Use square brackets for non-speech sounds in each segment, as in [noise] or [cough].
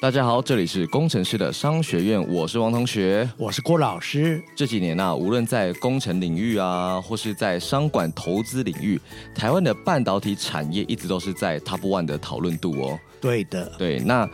大家好，这里是工程师的商学院，我是王同学，我是郭老师。这几年啊，无论在工程领域啊，或是在商管投资领域，台湾的半导体产业一直都是在 top one 的讨论度哦。对的，对，那。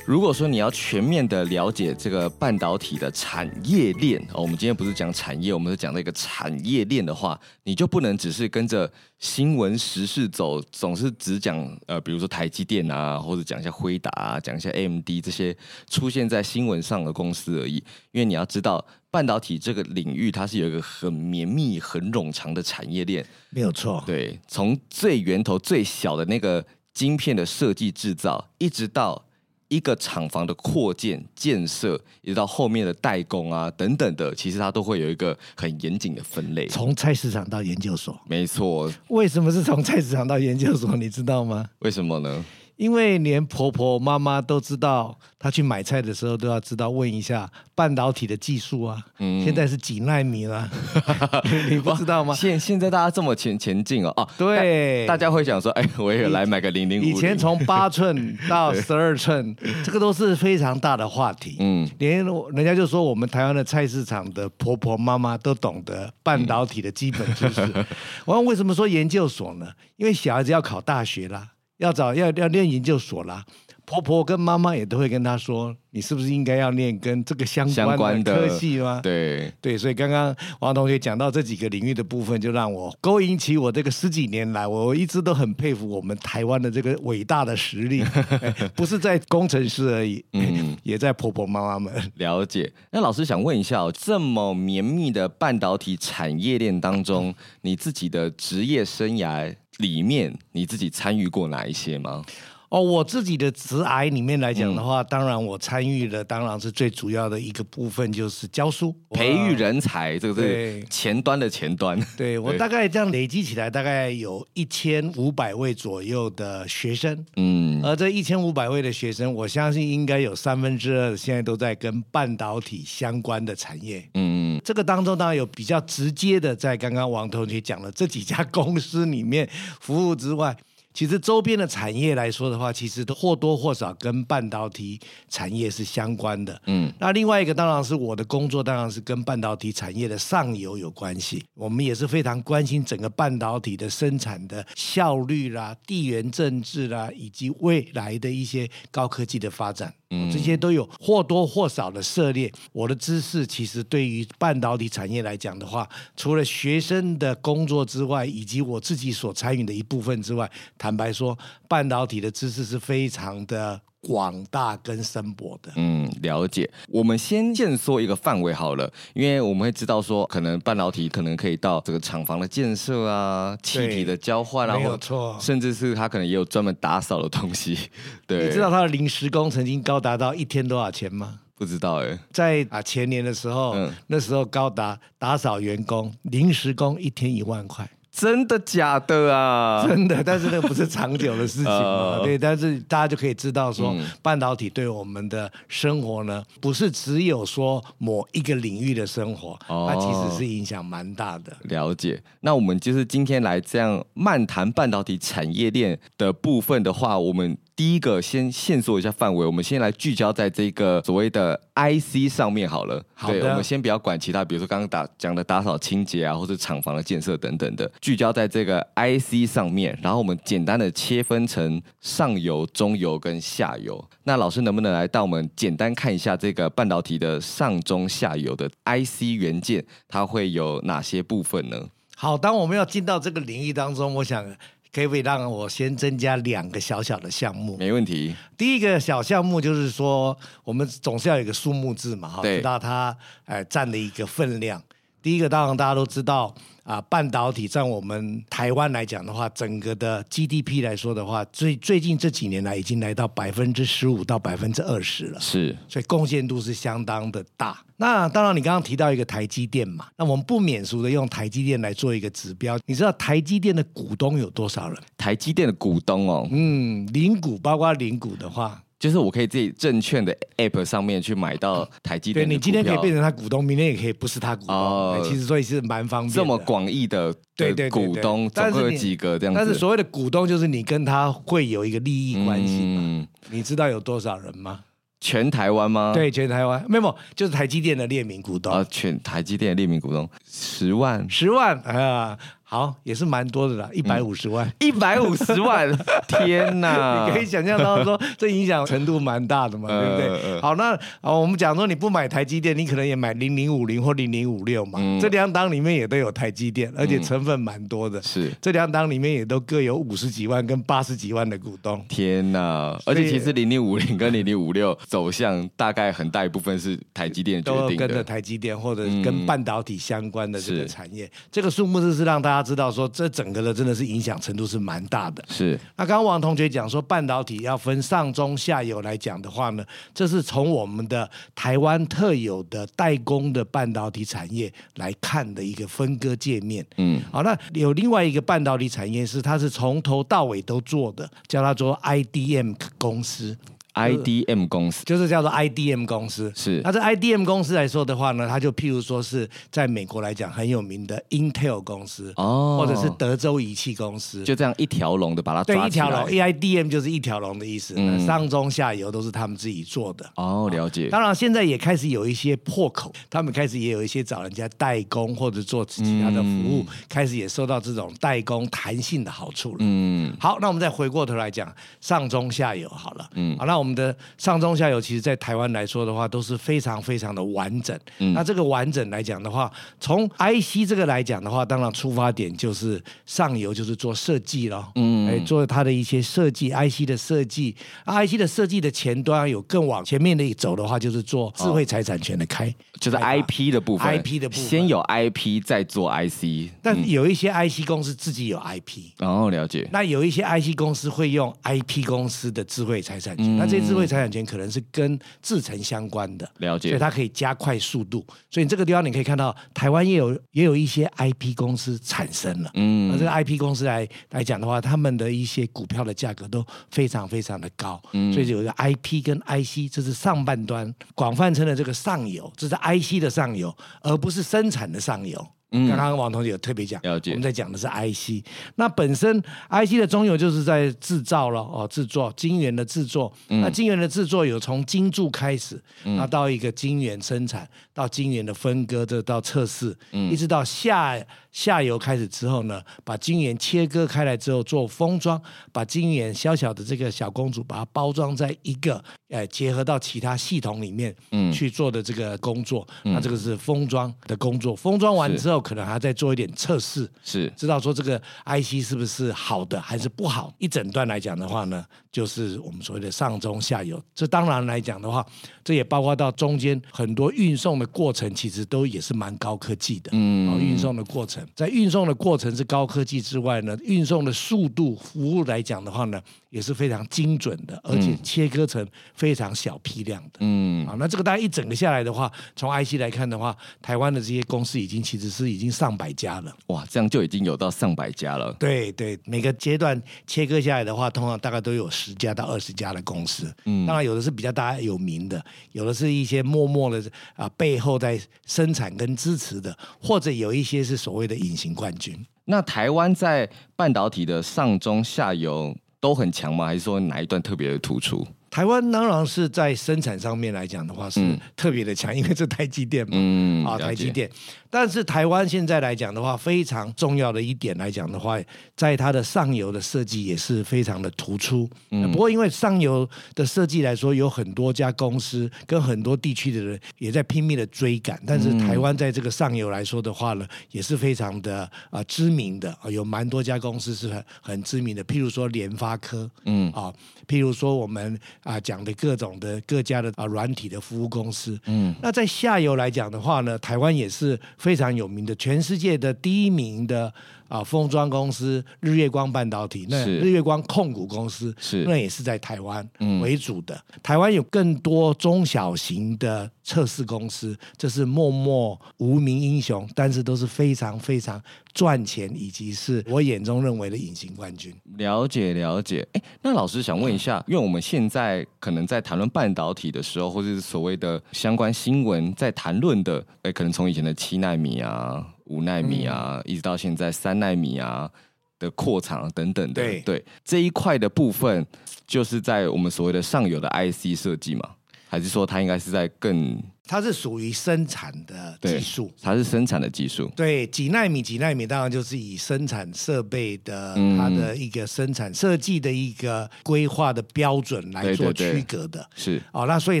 如果说你要全面的了解这个半导体的产业链哦，我们今天不是讲产业，我们是讲那个产业链的话，你就不能只是跟着新闻时事走，总是只讲呃，比如说台积电啊，或者讲一下辉达啊，讲一下 AMD 这些出现在新闻上的公司而已。因为你要知道，半导体这个领域它是有一个很绵密、很冗长的产业链，没有错。对，从最源头最小的那个晶片的设计制造，一直到一个厂房的扩建建设，一直到后面的代工啊等等的，其实它都会有一个很严谨的分类。从菜市场到研究所，没错。为什么是从菜市场到研究所？你知道吗？为什么呢？因为连婆婆妈妈都知道，她去买菜的时候都要知道问一下半导体的技术啊。嗯，现在是几纳米了？[laughs] 你不知道吗？现现在大家这么前前进哦。哦，对，大家会想说，哎，我也来买个零零五。以前从八寸到十二寸，对 [laughs] 这个都是非常大的话题。嗯，连人家就说我们台湾的菜市场的婆婆妈妈都懂得半导体的基本知识。嗯、[laughs] 我问为什么说研究所呢？因为小孩子要考大学啦。要找要要念研究所啦，婆婆跟妈妈也都会跟她说，你是不是应该要念跟这个相关的科系吗？对对，所以刚刚王同学讲到这几个领域的部分，就让我勾引起我这个十几年来，我一直都很佩服我们台湾的这个伟大的实力，[laughs] 不是在工程师而已，嗯，[laughs] 也在婆婆妈妈们。了解。那老师想问一下哦，这么绵密的半导体产业链当中，[laughs] 你自己的职业生涯？里面你自己参与过哪一些吗？哦，我自己的职癌里面来讲的话，嗯、当然我参与的当然是最主要的一个部分，就是教书、培育人才，这个是前端的前端。对，对我大概这样累积起来，大概有一千五百位左右的学生。嗯，而这一千五百位的学生，我相信应该有三分之二现在都在跟半导体相关的产业。嗯，这个当中当然有比较直接的，在刚刚王同学讲了这几家公司里面服务之外。其实周边的产业来说的话，其实都或多或少跟半导体产业是相关的。嗯，那另外一个当然是我的工作，当然是跟半导体产业的上游有关系。我们也是非常关心整个半导体的生产的效率啦、地缘政治啦，以及未来的一些高科技的发展。嗯，这些都有或多或少的涉猎。我的知识其实对于半导体产业来讲的话，除了学生的工作之外，以及我自己所参与的一部分之外，坦白说，半导体的知识是非常的。广大跟深博的，嗯，了解。我们先限缩一个范围好了，因为我们会知道说，可能半导体可能可以到这个厂房的建设啊，气体的交换啊，没有错，甚至是他可能也有专门打扫的东西。[laughs] 对，你知道他的临时工曾经高达到一天多少钱吗？不知道哎、欸，在啊前年的时候，嗯、那时候高达打扫员工临时工一天一万块。真的假的啊？真的，但是那个不是长久的事情嘛。[laughs] 呃、对，但是大家就可以知道说，嗯、半导体对我们的生活呢，不是只有说某一个领域的生活，哦、它其实是影响蛮大的。了解。那我们就是今天来这样漫谈半导体产业链的部分的话，我们。第一个先限缩一下范围，我们先来聚焦在这个所谓的 IC 上面好了。好的，对，我们先不要管其他，比如说刚刚打讲的打扫清洁啊，或者厂房的建设等等的，聚焦在这个 IC 上面。然后我们简单的切分成上游、中游跟下游。那老师能不能来带我们简单看一下这个半导体的上中下游的 IC 元件，它会有哪些部分呢？好，当我们要进到这个领域当中，我想。可以不可以让我先增加两个小小的项目？没问题。第一个小项目就是说，我们总是要有一个数目字嘛，哈，知道它呃占的一个分量。第一个当然大家都知道。啊，半导体在我们台湾来讲的话，整个的 GDP 来说的话，最最近这几年来已经来到百分之十五到百分之二十了，是，所以贡献度是相当的大。那当然，你刚刚提到一个台积电嘛，那我们不免俗的用台积电来做一个指标。你知道台积电的股东有多少人？台积电的股东哦，嗯，零股包括零股的话，就是我可以自己证券的 App 上面去买到台积电。对，你今天可以变成他股东，明天也可以不是他股东。哦，其实所以是蛮方便。这么广义的对对股东，总共有几个这样子？但是所谓的股东，就是你跟他会有一个利益关系。嗯，你知道有多少人吗？全台湾吗？对，全台湾没有，就是台积电的列名股东啊，全台积电的列名股东十万，十万啊。好，也是蛮多的啦，一百五十万，一百五十万，[laughs] 天哪！你可以想象到说，这影响程度蛮大的嘛，对不对？好，那啊我们讲说你不买台积电，你可能也买零零五零或零零五六嘛，这两档里面也都有台积电，而且成分蛮多的。是，这两档里面也都各有五十几万跟八十几万的股东。天哪！而且其实零零五零跟零零五六走向大概很大一部分是台积电决定的，跟着台积电或者跟半导体相关的这个产业，这个数目就是让大家。大家知道说，这整个的真的是影响程度是蛮大的。是。那刚刚王同学讲说，半导体要分上中下游来讲的话呢，这是从我们的台湾特有的代工的半导体产业来看的一个分割界面。嗯。好，那有另外一个半导体产业是，它是从头到尾都做的，叫它做 IDM 公司。IDM 公司就是叫做 IDM 公司，是。那这 IDM 公司来说的话呢，它就譬如说是在美国来讲很有名的 Intel 公司，哦，或者是德州仪器公司，就这样一条龙的把它抓对一条龙，IDM 就是一条龙的意思，嗯，上中下游都是他们自己做的。哦，了解。当然现在也开始有一些破口，他们开始也有一些找人家代工或者做其他的服务，嗯，开始也受到这种代工弹性的好处了。嗯，好，那我们再回过头来讲上中下游好了。嗯，好，那我们。我们的上中下游，其实，在台湾来说的话，都是非常非常的完整。嗯，那这个完整来讲的话，从 IC 这个来讲的话，当然出发点就是上游就是做设计咯。嗯，哎，做它的一些设计，IC 的设计，IC 的设计的前端有更往前面的一走的话，就是做智慧财产权的开，就是 IP 的部分，IP 的部分，先有 IP 再做 IC。但有一些 IC 公司自己有 IP，哦，了解。那有一些 IC 公司会用 IP 公司的智慧财产权，那这。智慧财产权可能是跟制成相关的，了解，所以它可以加快速度。所以你这个地方你可以看到，台湾也有也有一些 IP 公司产生了。嗯，那这个 IP 公司来来讲的话，他们的一些股票的价格都非常非常的高。嗯，所以有一个 IP 跟 IC，这是上半端广泛称的这个上游，这是 IC 的上游，而不是生产的上游。嗯，刚刚王同学有特别讲，了解，我们在讲的是 IC。那本身 IC 的中游就是在制造了哦，制作晶圆的制作。嗯、那晶圆的制作有从晶柱开始，那、嗯、到一个晶圆生产，到晶圆的分割，这到测试，嗯、一直到下下游开始之后呢，把晶圆切割开来之后做封装，把晶圆小小的这个小公主把它包装在一个。哎，结合到其他系统里面，嗯，去做的这个工作，嗯、那这个是封装的工作。封装完之后，可能还要再做一点测试，是知道说这个 IC 是不是好的还是不好。一整段来讲的话呢，就是我们所谓的上中下游。这当然来讲的话，这也包括到中间很多运送的过程，其实都也是蛮高科技的。嗯，运送的过程，在运送的过程是高科技之外呢，运送的速度服务来讲的话呢，也是非常精准的，而且切割成。非常小批量的，嗯，啊，那这个大概一整个下来的话，从 IC 来看的话，台湾的这些公司已经其实是已经上百家了，哇，这样就已经有到上百家了。对对，每个阶段切割下来的话，通常大概都有十家到二十家的公司，嗯，当然有的是比较大家有名的，有的是一些默默的啊背后在生产跟支持的，或者有一些是所谓的隐形冠军。那台湾在半导体的上中下游都很强吗？还是说哪一段特别的突出？台湾当然是在生产上面来讲的话是特别的强，嗯、因为是台积电嘛，嗯、啊，台积电。但是台湾现在来讲的话，非常重要的一点来讲的话，在它的上游的设计也是非常的突出。嗯，不过因为上游的设计来说，有很多家公司跟很多地区的人也在拼命的追赶。但是台湾在这个上游来说的话呢，也是非常的啊、呃、知名的啊，有蛮多家公司是很很知名的。譬如说联发科，嗯啊，譬如说我们啊讲的各种的各家的啊软体的服务公司，嗯，那在下游来讲的话呢，台湾也是。非常有名的，全世界的第一名的啊，封装公司日月光半导体，那日月光控股公司是那也是在台湾为主的。嗯、台湾有更多中小型的测试公司，这是默默无名英雄，但是都是非常非常赚钱，以及是我眼中认为的隐形冠军。了解了解，哎，那老师想问一下，嗯、因为我们现在可能在谈论半导体的时候，或者是所谓的相关新闻，在谈论的，哎，可能从以前的七纳米啊。五纳米啊，嗯、一直到现在三纳米啊的扩厂等等的，对，对这一块的部分，就是在我们所谓的上游的 IC 设计嘛，还是说它应该是在更？它是属于生产的技术，它是生产的技术。对，几纳米几纳米，当然就是以生产设备的它的一个生产设计的一个规划的标准来做区隔的。是哦，那所以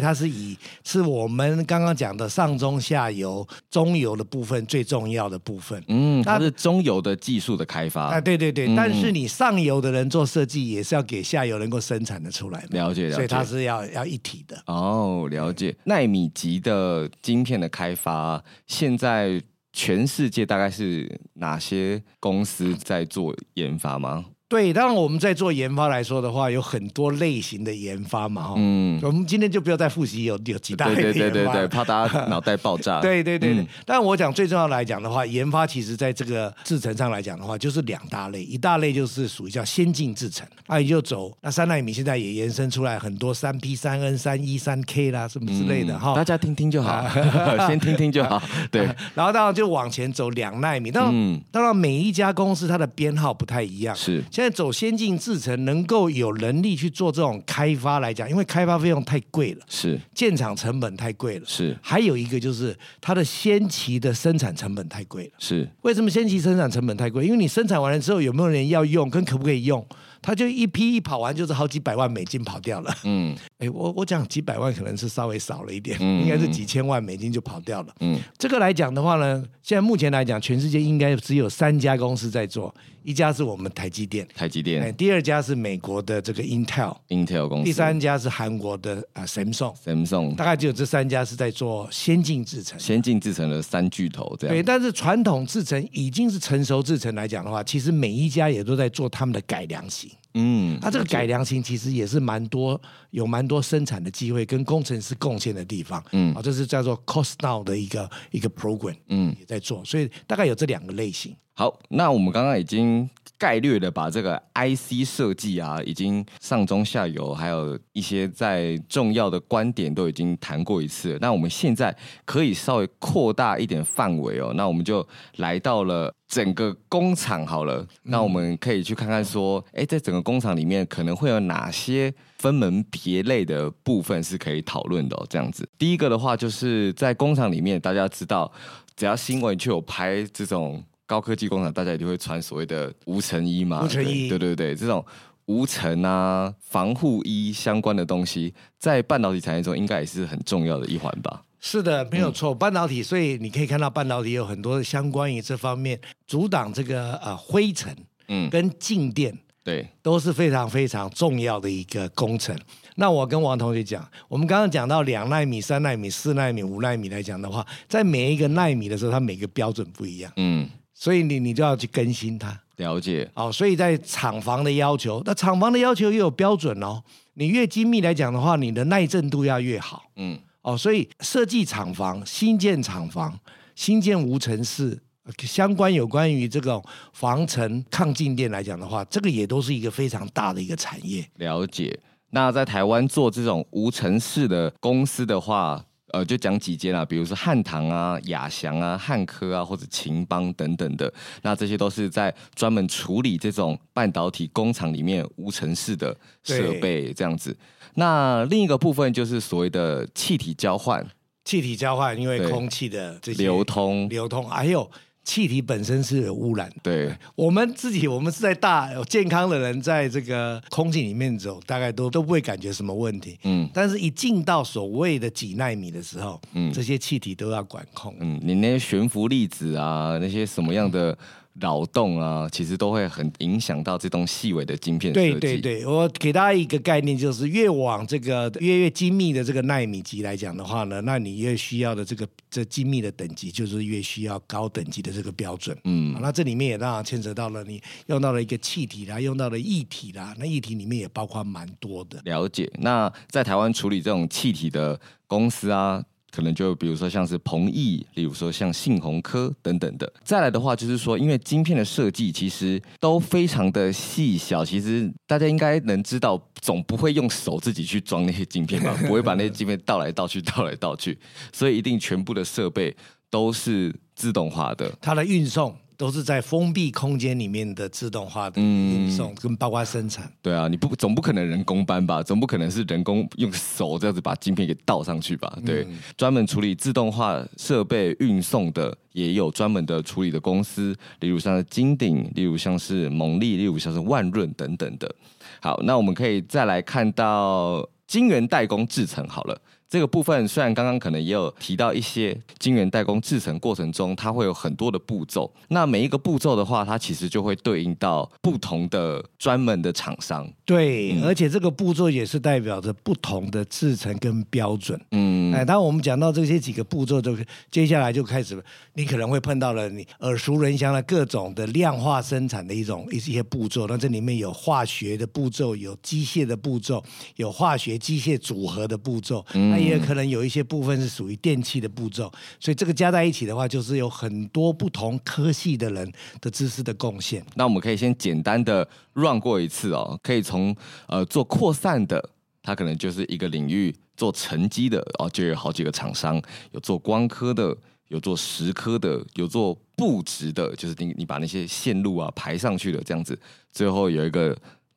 它是以是我们刚刚讲的上中下游、中游的部分最重要的部分。嗯，它是中游的技术的开发。啊，对对对，嗯、但是你上游的人做设计，也是要给下游能够生产的出来。了解了解，所以它是要要一体的。哦，了解。纳米级的。呃，晶片的开发，现在全世界大概是哪些公司在做研发吗？对，当然我们在做研发来说的话，有很多类型的研发嘛，哈。嗯，我们今天就不要再复习有有几大类的研发，对对对对，怕大家脑袋 [laughs] 爆炸。对对对，对、嗯、但我讲最重要来讲的话，研发其实在这个制程上来讲的话，就是两大类，一大类就是属于叫先进制程，啊，也就走那三纳米，现在也延伸出来很多三 P、三 N、三 E、三 K 啦，什么之类的哈、嗯。大家听听就好，[laughs] 先听听就好。[laughs] 对，然后当然就往前走两纳米，当然、嗯、当然每一家公司它的编号不太一样，是现在走先进。制程能够有能力去做这种开发来讲，因为开发费用太贵了，是建厂成本太贵了，是还有一个就是它的先期的生产成本太贵了，是为什么先期生产成本太贵？因为你生产完了之后有没有人要用，跟可不可以用？他就一批一跑完就是好几百万美金跑掉了。嗯，[laughs] 哎，我我讲几百万可能是稍微少了一点，嗯、应该是几千万美金就跑掉了。嗯，这个来讲的话呢，现在目前来讲，全世界应该只有三家公司在做，一家是我们台积电，台积电，第二家是美国的这个 Intel，Intel 公司，第三家是韩国的啊 Samsung，Samsung，大概只有这三家是在做先进制程，先进制程的三巨头这样。对，但是传统制程已经是成熟制程来讲的话，其实每一家也都在做他们的改良型。嗯，它这个改良型其实也是蛮多，有蛮多生产的机会跟工程师贡献的地方。嗯，啊，这是叫做 Cost Now 的一个一个 program，嗯，也在做，所以大概有这两个类型。好，那我们刚刚已经概略的把这个 IC 设计啊，已经上中下游，还有一些在重要的观点都已经谈过一次。那我们现在可以稍微扩大一点范围哦，那我们就来到了整个工厂好了。那我们可以去看看说，哎，在整个工厂里面可能会有哪些分门别类的部分是可以讨论的哦。这样子，第一个的话就是在工厂里面，大家知道，只要新闻就有拍这种。高科技工厂，大家一定会穿所谓的无尘衣嘛？无尘衣，对对对，这种无尘啊、防护衣相关的东西，在半导体产业中应该也是很重要的一环吧？是的，没有错。嗯、半导体，所以你可以看到半导体有很多相关于这方面阻挡这个呃灰尘，嗯，跟静电，对，都是非常非常重要的一个工程。那我跟王同学讲，我们刚刚讲到两纳米、三纳米、四纳米、五纳米来讲的话，在每一个纳米的时候，它每个标准不一样，嗯。所以你你就要去更新它，了解哦。所以在厂房的要求，那厂房的要求也有标准哦。你越精密来讲的话，你的耐震度要越好。嗯，哦，所以设计厂房、新建厂房、新建无尘室，相关有关于这个防尘抗静电来讲的话，这个也都是一个非常大的一个产业。了解。那在台湾做这种无尘室的公司的话。呃，就讲几间啊，比如说汉唐啊、雅翔啊、汉科啊，或者秦邦等等的，那这些都是在专门处理这种半导体工厂里面无尘室的设备这样子。那另一个部分就是所谓的气体交换，气体交换，因为空气的这些流通，流通，还有。气体本身是有污染，对，我们自己，我们是在大健康的人，在这个空气里面走，大概都都不会感觉什么问题。嗯，但是一进到所谓的几纳米的时候，嗯，这些气体都要管控。嗯，你那些悬浮粒子啊，那些什么样的扰动啊，其实都会很影响到这种细微的晶片设计。对对对，我给大家一个概念，就是越往这个越越精密的这个纳米级来讲的话呢，那你越需要的这个这精密的等级，就是越需要高等级的这个标准。嗯，那这里面也当然牵扯到了你用到了一个气体啦，用到了液体啦，那液体里面也包括蛮多的。了解。那在台湾处理这种气体的公司啊。可能就比如说像是鹏毅，例如说像信鸿科等等的。再来的话，就是说，因为晶片的设计其实都非常的细小，其实大家应该能知道，总不会用手自己去装那些晶片吧？不会把那些晶片倒来倒去、倒来倒去，所以一定全部的设备都是自动化的。它的运送。都是在封闭空间里面的自动化的运送，跟包括生产。对啊，你不总不可能人工搬吧？总不可能是人工用手这样子把晶片给倒上去吧？对，嗯、专门处理自动化设备运送的，也有专门的处理的公司，例如像是金鼎，例如像是蒙利，例如像是万润等等的。好，那我们可以再来看到晶圆代工制成好了。这个部分虽然刚刚可能也有提到一些晶圆代工制成过程中，它会有很多的步骤。那每一个步骤的话，它其实就会对应到不同的专门的厂商。对，嗯、而且这个步骤也是代表着不同的制成跟标准。嗯，哎，当我们讲到这些几个步骤，就接下来就开始，你可能会碰到了你耳熟能详的各种的量化生产的一种一些步骤。那这里面有化学的步骤，有机械的步骤，有化学机械组合的步骤。嗯。也可能有一些部分是属于电器的步骤，所以这个加在一起的话，就是有很多不同科系的人的知识的贡献。那我们可以先简单的 run 过一次哦，可以从呃做扩散的，它可能就是一个领域；做沉积的哦，就有好几个厂商，有做光科的，有做石科的，有做布置的，就是你你把那些线路啊排上去的这样子，最后有一个。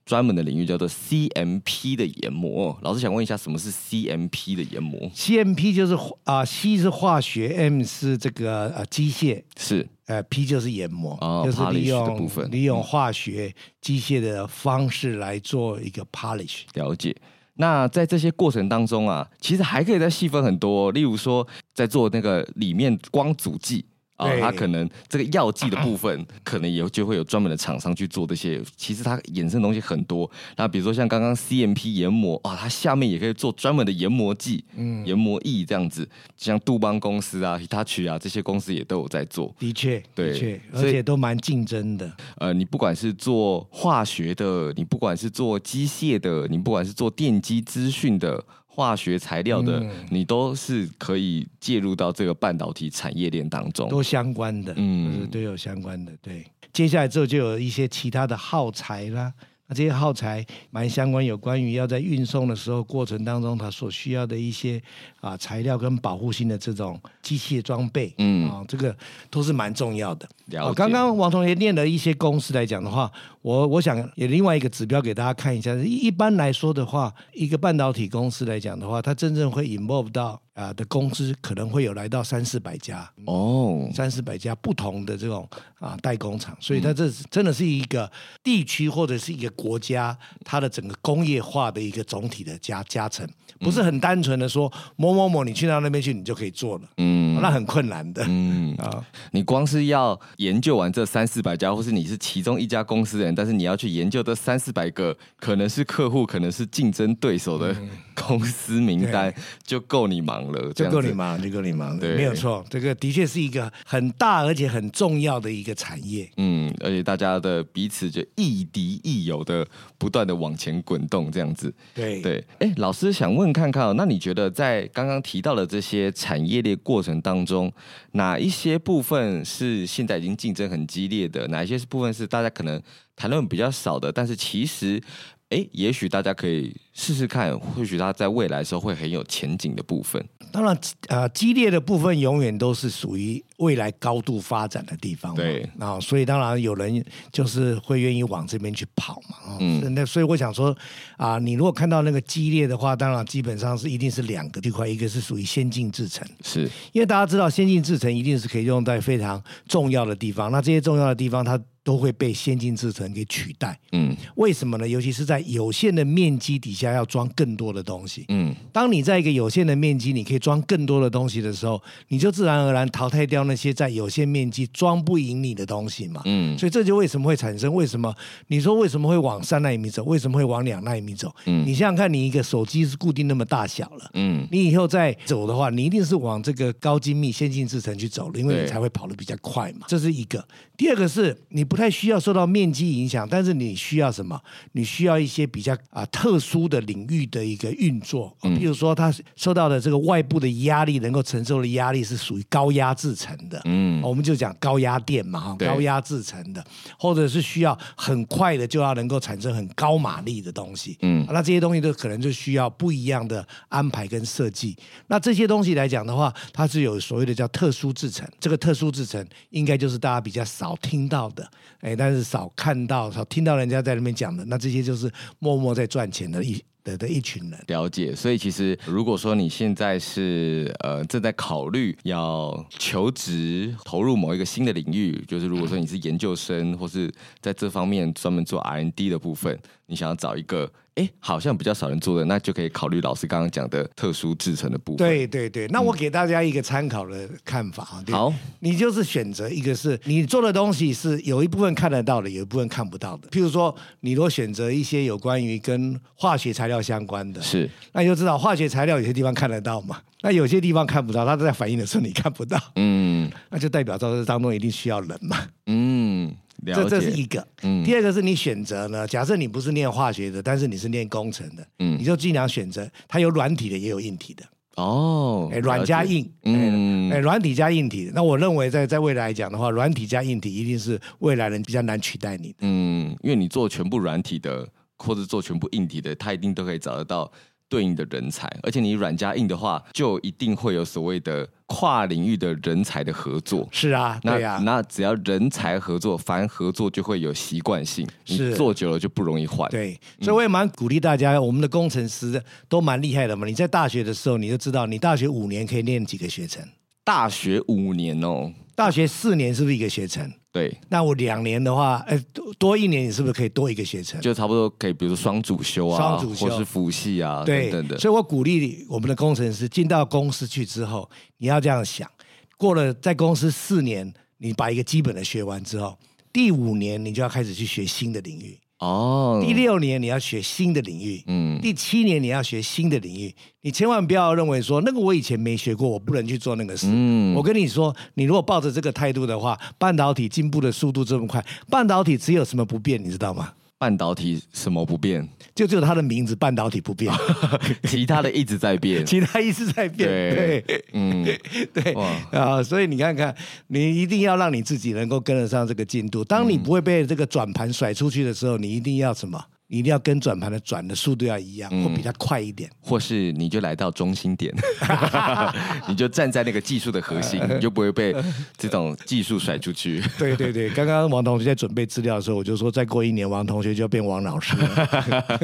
专门的领域叫做 CMP 的研磨，老师想问一下，什么是 CMP 的研磨？CMP 就是啊、呃、C 是化学，M 是这个呃机械，是呃 P 就是研磨，哦、就是利用的部分，利用化学机械的方式来做一个 polish。了解。那在这些过程当中啊，其实还可以再细分很多，例如说在做那个里面光阻剂。啊、哦，它可能这个药剂的部分，可能也就会有专门的厂商去做这些。其实它衍生的东西很多。那比如说像刚刚 CMP 研磨啊、哦，它下面也可以做专门的研磨剂、嗯，研磨液这样子。像杜邦公司啊、Hitachi 啊这些公司也都有在做。的确，对，的确，而且都蛮竞争的。呃，你不管是做化学的，你不管是做机械的，你不管是做电机资讯的。化学材料的，嗯、你都是可以介入到这个半导体产业链当中，都相关的，嗯，都有相关的。对，接下来之后就有一些其他的耗材啦。那这些耗材蛮相关，有关于要在运送的时候过程当中，它所需要的一些啊材料跟保护性的这种机械装备，嗯啊，这个都是蛮重要的。了解。刚刚王同学念的一些公司来讲的话，我我想也另外一个指标给大家看一下。一般来说的话，一个半导体公司来讲的话，它真正会 involve 到。啊的公司可能会有来到三四百家哦，三四百家不同的这种啊代工厂，所以它这真的是一个地区或者是一个国家它的整个工业化的一个总体的加加成，不是很单纯的说某某某你去到那边去你就可以做了，嗯，那很困难的，嗯。啊，你光是要研究完这三四百家，或是你是其中一家公司的人，但是你要去研究这三四百个可能是客户，可能是竞争对手的 [laughs] 公司名单，就够你忙了。就够你忙，就够你忙，对，没有错。这个的确是一个很大而且很重要的一个产业。嗯，而且大家的彼此就亦敌亦友的，不断的往前滚动，这样子。对对。哎，老师想问看看，那你觉得在刚刚提到的这些产业链过程当中，哪一些部分是现在已经竞争很激烈的？哪一些部分是大家可能谈论比较少的？但是其实。哎，也许大家可以试试看，或许它在未来的时候会很有前景的部分。当然，呃，激烈的部分永远都是属于未来高度发展的地方。对，啊，所以当然有人就是会愿意往这边去跑嘛。嗯，那所以我想说，啊，你如果看到那个激烈的话，当然基本上是一定是两个区块，一个是属于先进制程，是因为大家知道先进制程一定是可以用在非常重要的地方。那这些重要的地方，它都会被先进制程给取代。嗯，为什么呢？尤其是在有限的面积底下家要装更多的东西。嗯，当你在一个有限的面积，你可以装更多的东西的时候，你就自然而然淘汰掉那些在有限面积装不赢你的东西嘛。嗯，所以这就为什么会产生？为什么你说为什么会往三纳米走？为什么会往两纳米走？嗯，你想想看，你一个手机是固定那么大小了，嗯，你以后再走的话，你一定是往这个高精密、先进制程去走了，因为你才会跑得比较快嘛。这是一个。第二个是你不太需要受到面积影响，但是你需要什么？你需要一些比较啊特殊的领域的一个运作，嗯，比如说它受到的这个外部的压力，能够承受的压力是属于高压制成的，嗯，我们就讲高压电嘛，哈，高压制成的，或者是需要很快的就要能够产生很高马力的东西，嗯，那这些东西都可能就需要不一样的安排跟设计。那这些东西来讲的话，它是有所谓的叫特殊制成，这个特殊制成应该就是大家比较少。少听到的，哎，但是少看到、少听到人家在那边讲的，那这些就是默默在赚钱的一的的一群人。了解，所以其实如果说你现在是呃正在考虑要求职、投入某一个新的领域，就是如果说你是研究生，或是在这方面专门做 R&D 的部分，你想要找一个。哎，好像比较少人做的，那就可以考虑老师刚刚讲的特殊制成的部分。对对对，那我给大家一个参考的看法啊。好，你就是选择一个是你做的东西是有一部分看得到的，有一部分看不到的。譬如说，你如果选择一些有关于跟化学材料相关的，是，那你就知道化学材料有些地方看得到嘛，那有些地方看不到，它在反应的时候你看不到。嗯，那就代表在这当中一定需要人嘛。嗯。这这是一个，嗯，第二个是你选择呢。假设你不是念化学的，但是你是念工程的，嗯，你就尽量选择它有软体的，也有硬体的。哦，哎，软加硬，嗯，哎，软体加硬体。那我认为在在未来来讲的话，软体加硬体一定是未来人比较难取代你的。嗯，因为你做全部软体的，或者做全部硬体的，他一定都可以找得到。对应的人才，而且你软加硬的话，就一定会有所谓的跨领域的人才的合作。是啊，那那只要人才合作，凡合作就会有习惯性，是你做久了就不容易换。对，所以我也蛮鼓励大家，我们的工程师都蛮厉害的嘛。你在大学的时候，你就知道，你大学五年可以念几个学程？大学五年哦，大学四年是不是一个学程？对，那我两年的话，哎，多一年，你是不是可以多一个学程？就差不多可以，比如说双主修啊，双主修或是辅系啊，对等等的。所以我鼓励我们的工程师进到公司去之后，你要这样想：过了在公司四年，你把一个基本的学完之后，第五年你就要开始去学新的领域。哦，第六年你要学新的领域，嗯，第七年你要学新的领域，你千万不要认为说那个我以前没学过，我不能去做那个事。嗯，我跟你说，你如果抱着这个态度的话，半导体进步的速度这么快，半导体只有什么不变，你知道吗？半导体什么不变？就只有它的名字，半导体不变，[laughs] 其他的一直在变，[laughs] 其他一直在变。对，对嗯，[laughs] 对哇啊，所以你看看，你一定要让你自己能够跟得上这个进度。当你不会被这个转盘甩出去的时候，你一定要什么？你一定要跟转盘的转的速度要一样，嗯、或比它快一点，或是你就来到中心点，[laughs] [laughs] 你就站在那个技术的核心，你就不会被这种技术甩出去。[laughs] 对对对，刚刚王同学在准备资料的时候，我就说再过一年，王同学就要变王老师了。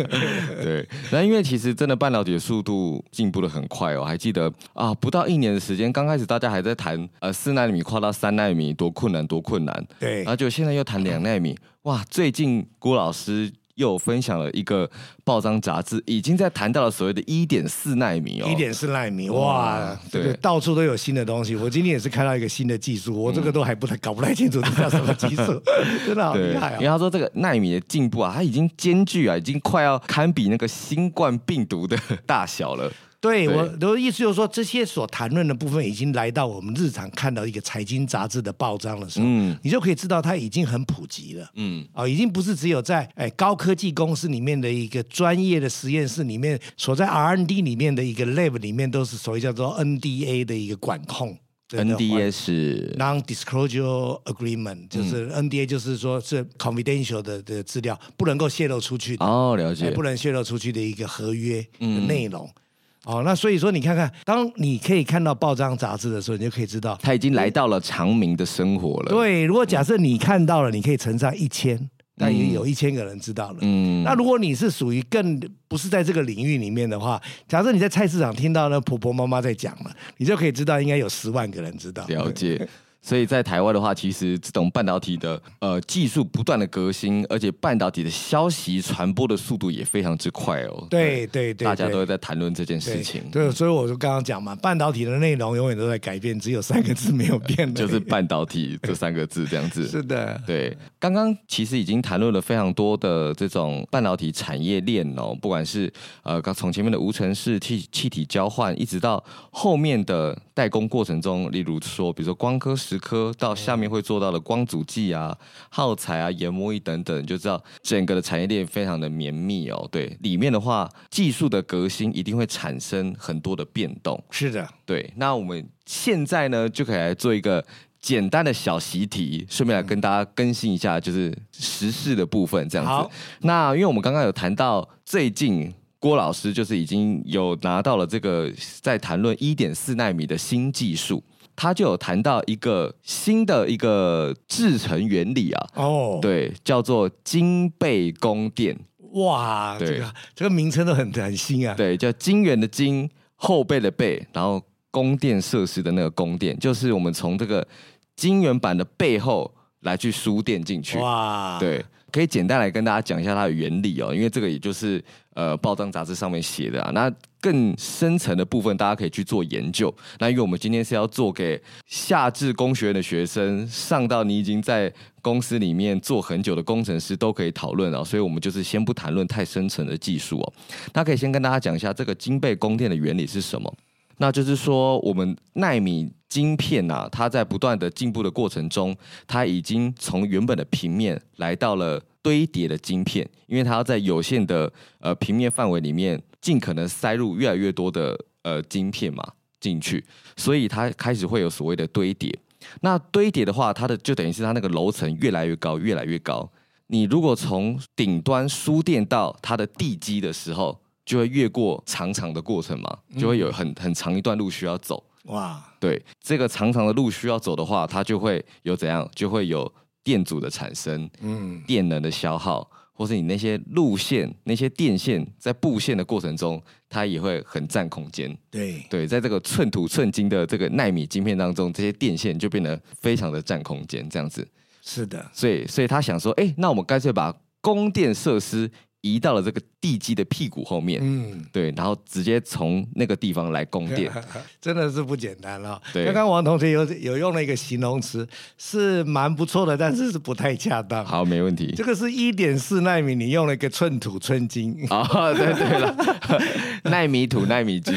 对，那因为其实真的半导体的速度进步的很快哦，还记得啊，不到一年的时间，刚开始大家还在谈呃四纳米跨到三纳米多困难多困难，对，然后就现在又谈两纳米，哇，最近郭老师。又分享了一个报章杂志，已经在谈到了所谓的一点四纳米哦，一点四纳米哇，对，这个到处都有新的东西。我今天也是看到一个新的技术，我这个都还不太搞不太清楚这叫什么技术，[laughs] 真的好厉害啊！因为他说这个纳米的进步啊，它已经兼具啊，已经快要堪比那个新冠病毒的大小了。对，我的意思就是说，这些所谈论的部分已经来到我们日常看到一个财经杂志的报章的时候，嗯，你就可以知道它已经很普及了，嗯，啊、哦，已经不是只有在哎高科技公司里面的一个专业的实验室里面，所在 R&D 里面的一个 lab 里面都是所谓叫做 NDA 的一个管控。NDA 是。Non-Disclosure Agreement，就是 NDA 就是说是 confidential 的的资料不能够泄露出去的哦，了解，不能泄露出去的一个合约的内容。嗯哦，那所以说你看看，当你可以看到报章杂志的时候，你就可以知道他已经来到了长明的生活了。对，如果假设你看到了，你可以乘上一千，那也有一千个人知道了。嗯，那如果你是属于更不是在这个领域里面的话，假设你在菜市场听到那婆婆妈妈在讲了，你就可以知道应该有十万个人知道。了解。所以在台湾的话，其实这种半导体的呃技术不断的革新，而且半导体的消息传播的速度也非常之快哦。对对对，大家都会在谈论这件事情。对，所以我就刚刚讲嘛，半导体的内容永远都在改变，只有三个字没有变的，[laughs] 就是半导体这三个字这样子。[laughs] 是的，对。刚刚其实已经谈论了非常多的这种半导体产业链哦，不管是呃刚从前面的无尘室气气体交换，一直到后面的代工过程中，例如说，比如说光刻石。刻到下面会做到的光阻剂啊、耗材啊、研磨液等等，就知道整个的产业链非常的绵密哦。对，里面的话，技术的革新一定会产生很多的变动。是的，对。那我们现在呢，就可以来做一个简单的小习题，顺便来跟大家更新一下，就是时事的部分这样子。好那因为我们刚刚有谈到，最近郭老师就是已经有拿到了这个在谈论一点四纳米的新技术。他就有谈到一个新的一个制成原理啊，哦，oh. 对，叫做晶倍供电。哇，对这个这个名称都很很新啊。对，叫金元的金，后背的背，然后供电设施的那个供电，就是我们从这个金元板的背后来去输电进去。哇，对。可以简单来跟大家讲一下它的原理哦，因为这个也就是呃报章杂志上面写的啊。那更深层的部分，大家可以去做研究。那因为我们今天是要做给夏至工学院的学生，上到你已经在公司里面做很久的工程师都可以讨论哦。所以我们就是先不谈论太深层的技术哦。那可以先跟大家讲一下这个金贝供电的原理是什么？那就是说，我们纳米晶片啊，它在不断的进步的过程中，它已经从原本的平面来到了堆叠的晶片，因为它要在有限的呃平面范围里面，尽可能塞入越来越多的呃晶片嘛进去，所以它开始会有所谓的堆叠。那堆叠的话，它的就等于是它那个楼层越来越高，越来越高。你如果从顶端输电到它的地基的时候，就会越过长长的过程嘛，就会有很很长一段路需要走。哇，对，这个长长的路需要走的话，它就会有怎样？就会有电阻的产生，嗯，电能的消耗，或是你那些路线、那些电线在布线的过程中，它也会很占空间。对对，在这个寸土寸金的这个纳米晶片当中，这些电线就变得非常的占空间，这样子。是的，所以所以他想说，哎，那我们干脆把供电设施。移到了这个地基的屁股后面，嗯，对，然后直接从那个地方来供电，[laughs] 真的是不简单了。对，刚刚王同学有有用了一个形容词，是蛮不错的，但是是不太恰当。好，没问题。这个是一点四纳米，你用了一个寸土寸金。啊、[laughs] 哦，对对了，[laughs] 纳米土纳米金，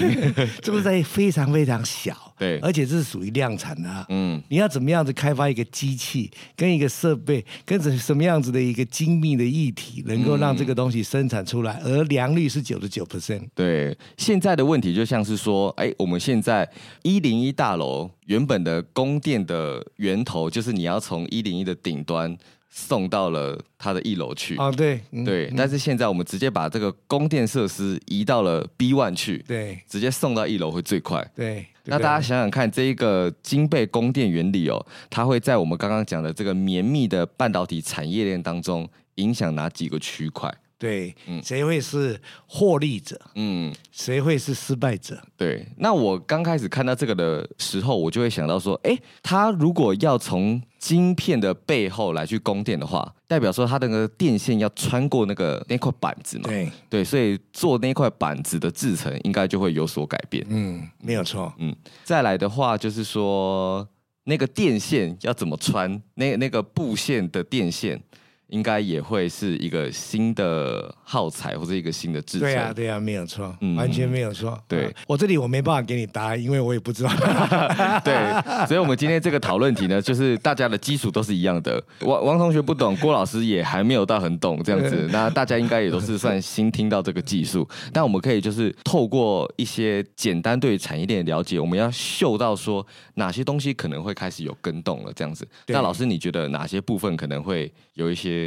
是不是在非常非常小？对，而且这是属于量产的啊。嗯，你要怎么样子开发一个机器，跟一个设备，跟什什么样子的一个精密的液体，能够让这个东西生产出来，而良率是九十九 percent。对，现在的问题就像是说，哎，我们现在一零一大楼原本的供电的源头，就是你要从一零一的顶端。送到了它的一楼去啊，对、嗯、对，嗯、但是现在我们直接把这个供电设施移到了 B one 去，对，直接送到一楼会最快。对，对那大家想想看，这一个金贝供电原理哦，它会在我们刚刚讲的这个绵密的半导体产业链当中影响哪几个区块？对，嗯，谁会是获利者？嗯，谁会是失败者？对，那我刚开始看到这个的时候，我就会想到说，哎，他如果要从晶片的背后来去供电的话，代表说他的那个电线要穿过那个那块板子嘛？对，对，所以做那块板子的制程应该就会有所改变。嗯，没有错。嗯，再来的话就是说，那个电线要怎么穿？那那个布线的电线。应该也会是一个新的耗材或者一个新的制程。对呀、啊，对呀、啊，没有错，嗯、完全没有错。对、啊，我这里我没办法给你答案，因为我也不知道。[laughs] 对，所以，我们今天这个讨论题呢，就是大家的基础都是一样的。王王同学不懂，郭老师也还没有到很懂这样子。那大家应该也都是算新听到这个技术，但我们可以就是透过一些简单对产业链的了解，我们要嗅到说哪些东西可能会开始有跟动了这样子。那老师，你觉得哪些部分可能会有一些？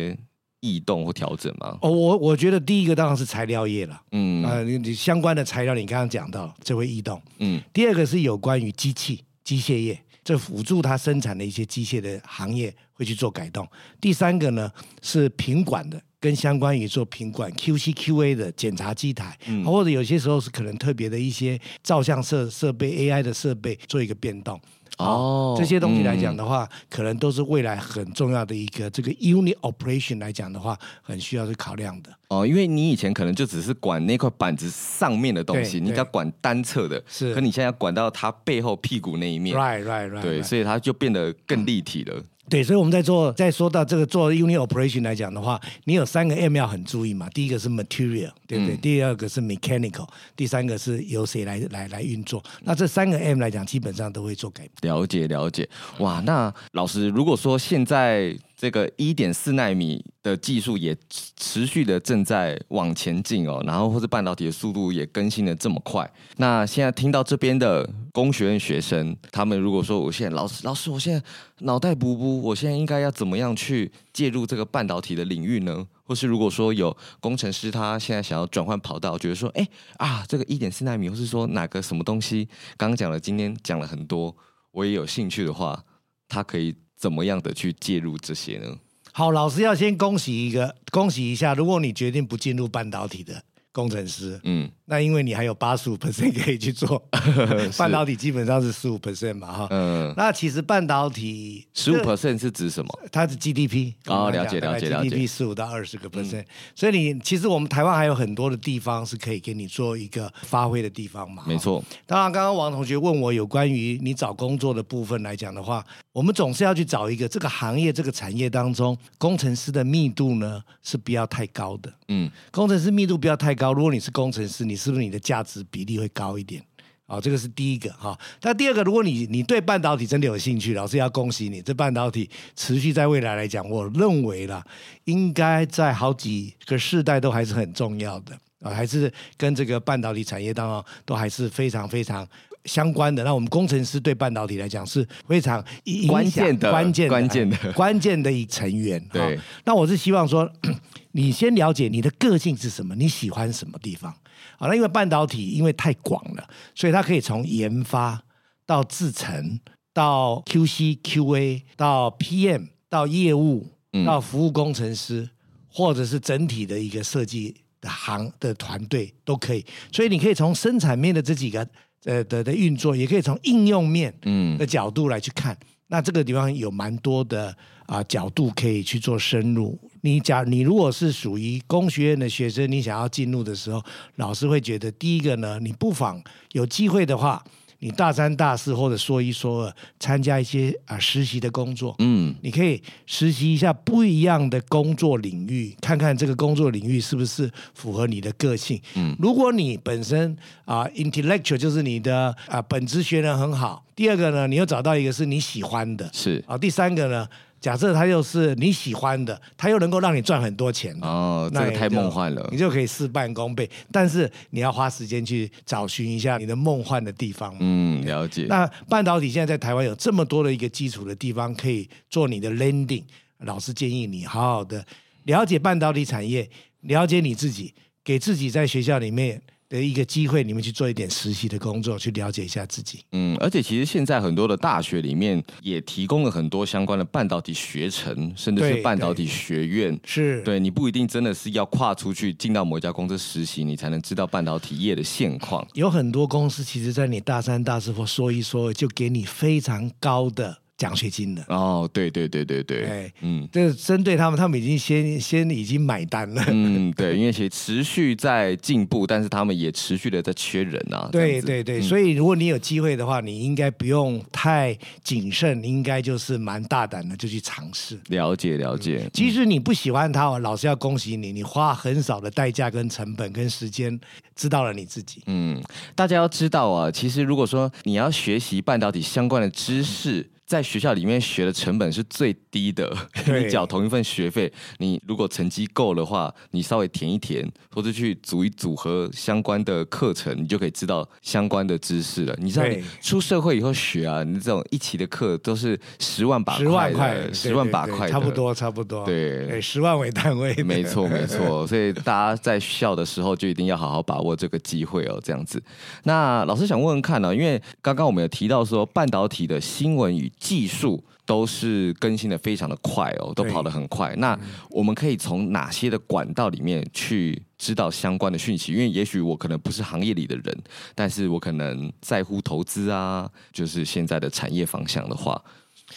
异动或调整吗？哦，我我觉得第一个当然是材料业了，嗯，啊、呃，你你相关的材料，你刚刚讲到这会异动，嗯，第二个是有关于机器机械业，这辅助它生产的一些机械的行业会去做改动。第三个呢是品管的跟相关于做品管 QC QA 的检查机台，嗯、或者有些时候是可能特别的一些照相设设备 AI 的设备做一个变动。哦，这些东西来讲的话，嗯、可能都是未来很重要的一个这个 unit operation 来讲的话，很需要去考量的。哦，因为你以前可能就只是管那块板子上面的东西，你只要管单侧的，是，可你现在要管到它背后屁股那一面，right right right，对，所以它就变得更立体了。嗯对，所以我们在做，在说到这个做 unit operation 来讲的话，你有三个 M 要很注意嘛。第一个是 material，对不对？嗯、第二个是 mechanical，第三个是由谁来来来运作。那这三个 M 来讲，基本上都会做改变。了解了解，哇，那老师如果说现在。这个一点四纳米的技术也持续的正在往前进哦，然后或者半导体的速度也更新的这么快。那现在听到这边的工学院学生，他们如果说我现在老师老师，我现在脑袋补补，我现在应该要怎么样去介入这个半导体的领域呢？或是如果说有工程师他现在想要转换跑道，觉得说，哎啊，这个一点四纳米，或是说哪个什么东西，刚刚讲了，今天讲了很多，我也有兴趣的话，他可以。怎么样的去介入这些呢？好，老师要先恭喜一个，恭喜一下。如果你决定不进入半导体的工程师，嗯。那因为你还有八十五 percent 可以去做，[laughs] 半导体基本上是十五 percent 嘛，哈。嗯。那其实半导体十五 percent 是指什么？它是 GDP。哦，了解了解了解。GDP 十五到二十个 percent，所以你其实我们台湾还有很多的地方是可以给你做一个发挥的地方嘛。没错。当然，刚刚王同学问我有关于你找工作的部分来讲的话，我们总是要去找一个这个行业这个产业当中工程师的密度呢是不要太高的。嗯。工程师密度不要太高，高如果你是工程师，你。是不是你的价值比例会高一点？啊、这个是第一个哈。那第二个，如果你你对半导体真的有兴趣，老师要恭喜你，这半导体持续在未来来讲，我认为啦，应该在好几个世代都还是很重要的啊，还是跟这个半导体产业当中都还是非常非常相关的。那我们工程师对半导体来讲是非常关键的、关键的、关键的、[laughs] 关键的一成员。对，那我是希望说，[clears throat] 你先了解你的个性是什么，你喜欢什么地方。好那，因为半导体因为太广了，所以它可以从研发到制程，到 QC、QA，到 PM，到业务，到服务工程师，嗯、或者是整体的一个设计的行的团队都可以。所以你可以从生产面的这几个呃的的运作，也可以从应用面嗯的角度来去看。嗯、那这个地方有蛮多的啊、呃、角度可以去做深入。你假你如果是属于工学院的学生，你想要进入的时候，老师会觉得第一个呢，你不妨有机会的话，你大三、大四或者说一说二，参加一些啊实习的工作。嗯，你可以实习一下不一样的工作领域，看看这个工作领域是不是符合你的个性。嗯，如果你本身啊 intellectual 就是你的啊本职学能很好，第二个呢，你又找到一个是你喜欢的，是啊，第三个呢。假设它又是你喜欢的，它又能够让你赚很多钱哦，那个太梦幻了，你就可以事半功倍。但是你要花时间去找寻一下你的梦幻的地方。嗯，了解。那半导体现在在台湾有这么多的一个基础的地方可以做你的 landing，老师建议你好好的了解半导体产业，了解你自己，给自己在学校里面。的一个机会，你们去做一点实习的工作，去了解一下自己。嗯，而且其实现在很多的大学里面也提供了很多相关的半导体学程，甚至是半导体学院。是，对，你不一定真的是要跨出去进到某一家公司实习，你才能知道半导体业的现况。有很多公司其实，在你大三、大四或说一说，就给你非常高的。奖学金的。哦，对对对对对，哎，嗯，这针对他们，他们已经先先已经买单了，嗯，对，因为其实持续在进步，但是他们也持续的在缺人啊，对对对，嗯、所以如果你有机会的话，你应该不用太谨慎，应该就是蛮大胆的就去尝试，了解了解。即使你不喜欢他，老师要恭喜你，你花很少的代价跟成本跟时间，知道了你自己。嗯，大家要知道啊，其实如果说你要学习半导体相关的知识。嗯在学校里面学的成本是最低的，你缴同一份学费，你如果成绩够的话，你稍微填一填，或者去组一组合相关的课程，你就可以知道相关的知识了。你知道，你出社会以后学啊，你这种一期的课都是十万把块，十万块，十万把块，差不多，差不多，对，十万为单位，没错，没错。所以大家在校的时候就一定要好好把握这个机会哦，这样子。那老师想问问看呢、啊，因为刚刚我们有提到说半导体的新闻与技术都是更新的非常的快哦，都跑得很快。那我们可以从哪些的管道里面去知道相关的讯息？因为也许我可能不是行业里的人，但是我可能在乎投资啊，就是现在的产业方向的话。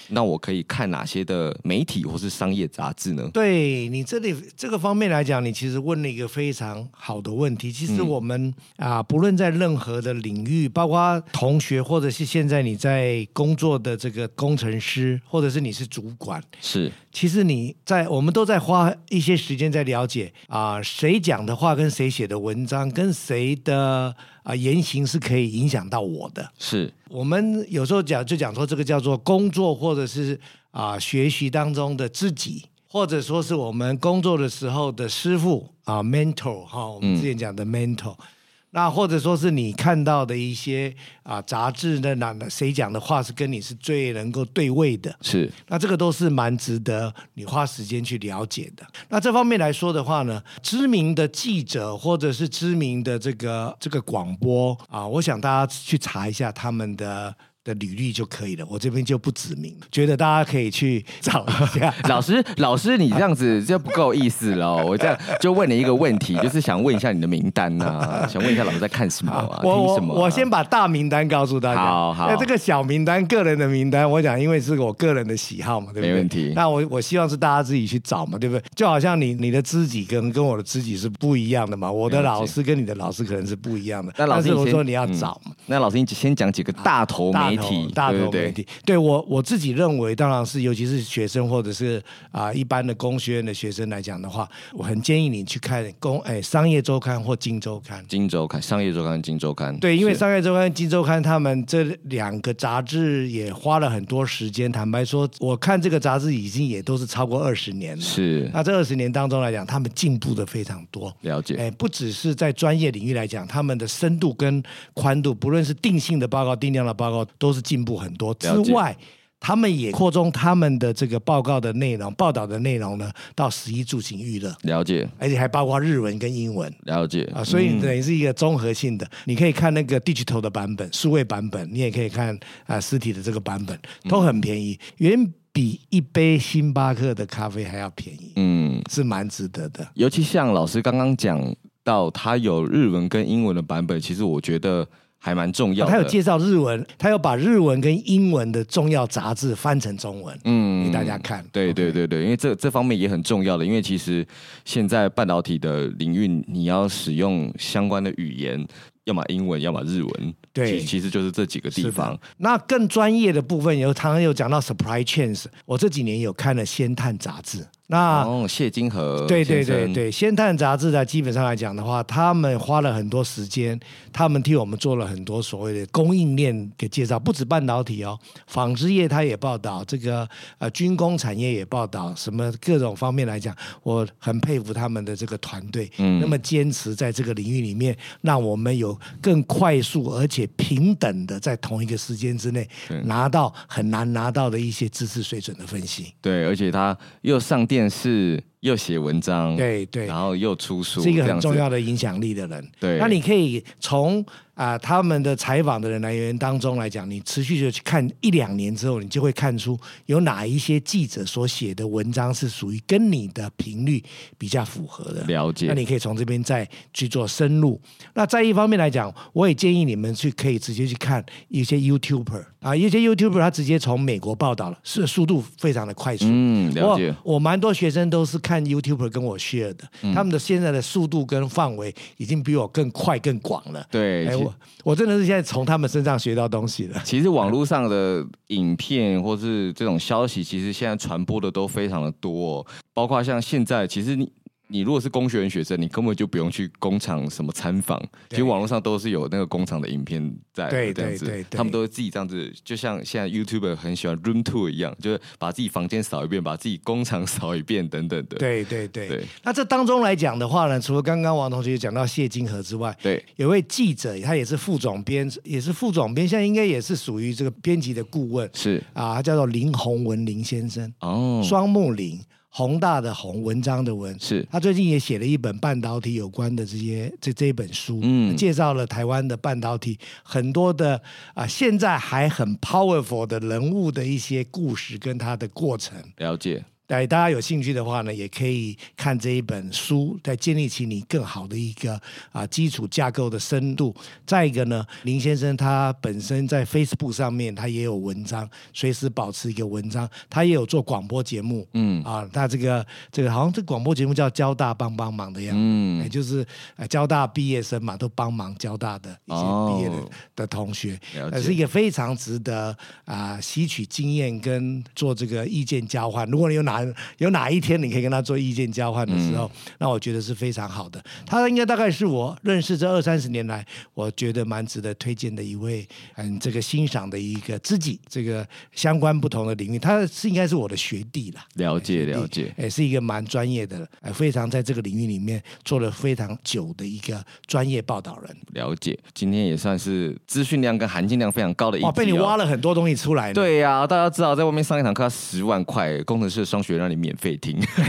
那我可以看哪些的媒体或是商业杂志呢？对你这里这个方面来讲，你其实问了一个非常好的问题。其实我们、嗯、啊，不论在任何的领域，包括同学，或者是现在你在工作的这个工程师，或者是你是主管，是，其实你在我们都在花一些时间在了解啊，谁讲的话跟谁写的文章跟谁的。啊，言行是可以影响到我的。是我们有时候讲，就讲说这个叫做工作，或者是啊学习当中的自己，或者说是我们工作的时候的师傅啊，mentor 哈，我们之前讲的 mentor。嗯那或者说是你看到的一些啊杂志的哪谁讲的话是跟你是最能够对位的，是那这个都是蛮值得你花时间去了解的。那这方面来说的话呢，知名的记者或者是知名的这个这个广播啊，我想大家去查一下他们的。的履历就可以了，我这边就不指名了，觉得大家可以去找一下。[laughs] 老师，老师，你这样子就不够意思了。我这样就问你一个问题，就是想问一下你的名单呢、啊，想问一下老师在看什么啊？我听什么、啊？我先把大名单告诉大家。好好。那这个小名单，个人的名单，我讲，因为是我个人的喜好嘛，对不对？没问题。那我我希望是大家自己去找嘛，对不对？就好像你你的知己跟跟我的知己是不一样的嘛，我的老师跟你的老师可能是不一样的。那老师我说你要找嘛、嗯。那老师你先讲几个大头媒体，大头。媒体对，我我自己认为，当然是尤其是学生或者是啊、呃、一般的工学院的学生来讲的话，我很建议你去看工哎商业周刊或金周刊。金周刊、商业周刊、金周刊。对，因为商业周刊、金周刊他们这两个杂志也花了很多时间。坦白说，我看这个杂志已经也都是超过二十年了。是。那这二十年当中来讲，他们进步的非常多。了解。哎，不只是在专业领域来讲，他们的深度跟宽度，不论是定性的报告、定量的报告，都是进步很多。之外，他们也扩充他们的这个报告的内容、报道的内容呢，到十一住行娱乐。了解，而且还包括日文跟英文。了解啊，所以等于是一个综合性的。嗯、你可以看那个 digital 的版本、数位版本，你也可以看啊实体的这个版本，都很便宜，远比一杯星巴克的咖啡还要便宜。嗯，是蛮值得的。尤其像老师刚刚讲到，他有日文跟英文的版本，其实我觉得。还蛮重要的，他有介绍日文，他有把日文跟英文的重要杂志翻成中文，嗯，给大家看。对对对对，因为这这方面也很重要的，因为其实现在半导体的领域，你要使用相关的语言，要么英文，要么日文，对，其实就是这几个地方。那更专业的部分有，常常有讲到 supply chains，我这几年有看了《先探》杂志。那哦，谢金河，对对对对，先探杂志在，基本上来讲的话，他们花了很多时间，他们替我们做了很多所谓的供应链的介绍，不止半导体哦，纺织业他也报道，这个呃军工产业也报道，什么各种方面来讲，我很佩服他们的这个团队，嗯，那么坚持在这个领域里面，让我们有更快速而且平等的在同一个时间之内拿到很难拿到的一些知识水准的分析，对，而且他又上电视又写文章，对对，然后又出书，是一个很重要的影响力的人。对，那你可以从。啊、呃，他们的采访的人来源当中来讲，你持续的去看一两年之后，你就会看出有哪一些记者所写的文章是属于跟你的频率比较符合的。了解。那你可以从这边再去做深入。那在一方面来讲，我也建议你们去可以直接去看一些 YouTuber 啊，一些 YouTuber 他直接从美国报道了，是速度非常的快速。嗯，了解。我蛮多学生都是看 YouTuber 跟我 share 的，嗯、他们的现在的速度跟范围已经比我更快更广了。对。哎我真的是现在从他们身上学到东西了。其实网络上的影片或是这种消息，其实现在传播的都非常的多哦，包括像现在，其实你。你如果是工学院学生，你根本就不用去工厂什么参访，其实网络上都是有那个工厂的影片在，对这样子，他们都是自己这样子，就像现在 YouTuber 很喜欢 room tour 一样，就是把自己房间扫一遍，把自己工厂 [laughs] 扫一遍等等的。对对对，对。那这当中来讲的话呢，除了刚刚王同学讲到谢金河之外，对，有位记者，他也是副总编，也是副总编，现在应该也是属于这个编辑的顾问，是啊，他叫做林宏文林先生，哦，双木林。宏大的宏，文章的文，是。他最近也写了一本半导体有关的这些这这一本书，嗯，介绍了台湾的半导体很多的啊、呃，现在还很 powerful 的人物的一些故事跟他的过程，了解。对，大家有兴趣的话呢，也可以看这一本书，在建立起你更好的一个啊基础架构的深度。再一个呢，林先生他本身在 Facebook 上面他也有文章，随时保持一个文章。他也有做广播节目，嗯啊，他这个这个好像这广播节目叫交大帮帮忙的样子，嗯，也就是交大毕业生嘛，都帮忙交大的一些毕业的、哦、的同学，呃，是一个非常值得啊吸取经验跟做这个意见交换。如果你有哪有哪一天你可以跟他做意见交换的时候，嗯、那我觉得是非常好的。他应该大概是我认识这二三十年来，我觉得蛮值得推荐的一位，嗯，这个欣赏的一个知己。这个相关不同的领域，他是应该是我的学弟啦。了解了解，哎，是一个蛮专业的，非常在这个领域里面做了非常久的一个专业报道人。了解，今天也算是资讯量跟含金量非常高的一集、哦。哇，被你挖了很多东西出来。对呀、啊，大家知道在外面上一堂课要十万块，工程师的双学让你免费听，[laughs]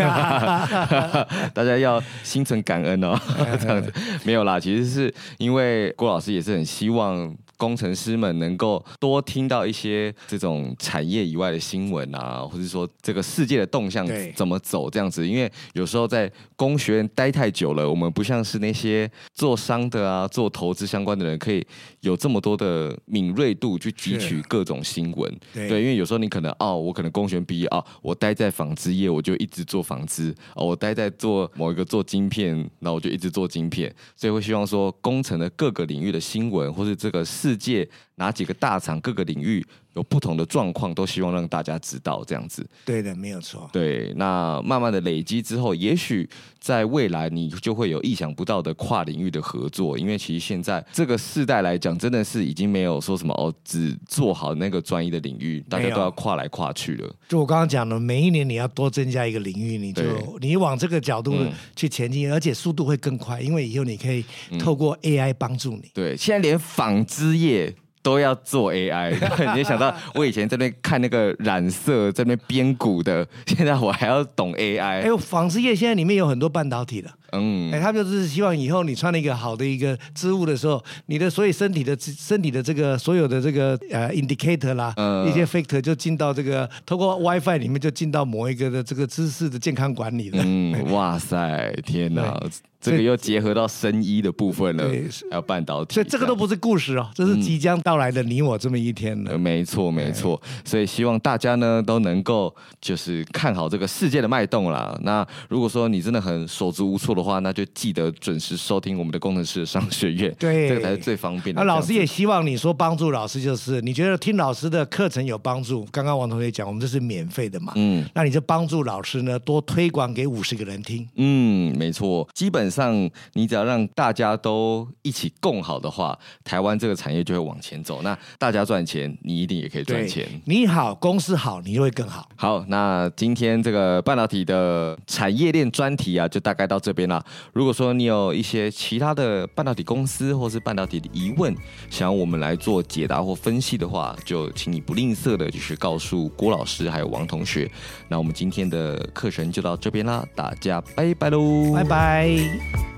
大家要心存感恩哦。这样子没有啦，其实是因为郭老师也是很希望。工程师们能够多听到一些这种产业以外的新闻啊，或者说这个世界的动向怎么走这样子，因为有时候在工学院待太久了，我们不像是那些做商的啊、做投资相关的人，可以有这么多的敏锐度去汲取各种新闻。对，因为有时候你可能哦，我可能工学院毕业哦，我待在纺织业，我就一直做纺织哦，我待在做某一个做晶片，那我就一直做晶片，所以会希望说工程的各个领域的新闻，或是这个。世界哪几个大厂，各个领域有不同的状况，都希望让大家知道这样子。对的，没有错。对，那慢慢的累积之后，也许在未来你就会有意想不到的跨领域的合作。因为其实现在这个世代来讲，真的是已经没有说什么哦，只做好那个专一的领域，大家都要跨来跨去了。就我刚刚讲的，每一年你要多增加一个领域，你就你往这个角度去前进，嗯，而且速度会更快，因为以后你可以透过 AI 帮助你。嗯、对，现在连纺织业。都要做 AI，[laughs] 你想到我以前在那边看那个染色，在那边编鼓的，现在我还要懂 AI。哎呦，纺织业现在里面有很多半导体的，嗯，哎，他们就是希望以后你穿了一个好的一个织物的时候，你的所以身体的身体的这个所有的这个呃 indicator 啦，嗯、一些 factor 就进到这个透过 WiFi 里面就进到某一个的这个知识的健康管理了。嗯，哇塞，天哪！[laughs] 这个又结合到生医的部分了，还有半导体，所以这个都不是故事哦，这是即将到来的你我这么一天了。嗯、没错，没错。所以希望大家呢都能够就是看好这个世界的脉动啦。那如果说你真的很手足无措的话，那就记得准时收听我们的工程师的商学院，对，这个才是最方便的。那老师也希望你说帮助老师，就是你觉得听老师的课程有帮助。刚刚王同学讲，我们这是免费的嘛，嗯，那你就帮助老师呢多推广给五十个人听。嗯，没错，基本上。你只要让大家都一起共好的话，台湾这个产业就会往前走。那大家赚钱，你一定也可以赚钱。你好，公司好，你就会更好。好，那今天这个半导体的产业链专题啊，就大概到这边了。如果说你有一些其他的半导体公司或是半导体的疑问，想要我们来做解答或分析的话，就请你不吝啬的，就是告诉郭老师还有王同学。那我们今天的课程就到这边啦，大家拜拜喽，拜拜。ini